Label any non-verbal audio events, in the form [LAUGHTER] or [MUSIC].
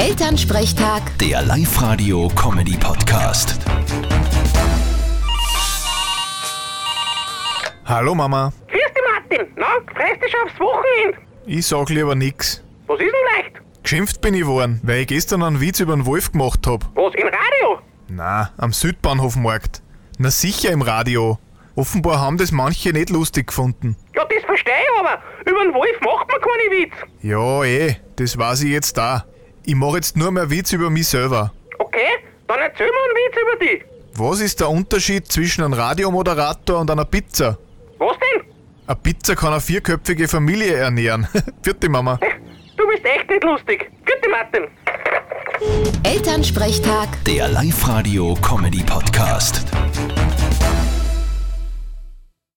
Elternsprechtag, Der Live-Radio-Comedy-Podcast. Hallo Mama, Grüß dich, Martin. Na, freust dich schon aufs Wochenende? ich sag lieber nix. Was ist denn leicht? Geschimpft bin ich worden, weil ich gestern einen Witz über den Wolf gemacht hab. Was, im Radio? Na, am Südbahnhofmarkt. Na sicher im Radio. Offenbar haben das manche nicht lustig gefunden. Ja, das verstehe ich aber. Über den Wolf macht man keine Witz. Ja, eh, das weiß ich jetzt da. Ich mach jetzt nur mehr Witz über mich selber. Okay, dann erzähl mir einen Witz über dich. Was ist der Unterschied zwischen einem Radiomoderator und einer Pizza? Was denn? Eine Pizza kann eine vierköpfige Familie ernähren. [LAUGHS] Vierte Mama. Du bist echt nicht lustig. Gute Martin. Elternsprechtag. Der Live-Radio-Comedy-Podcast.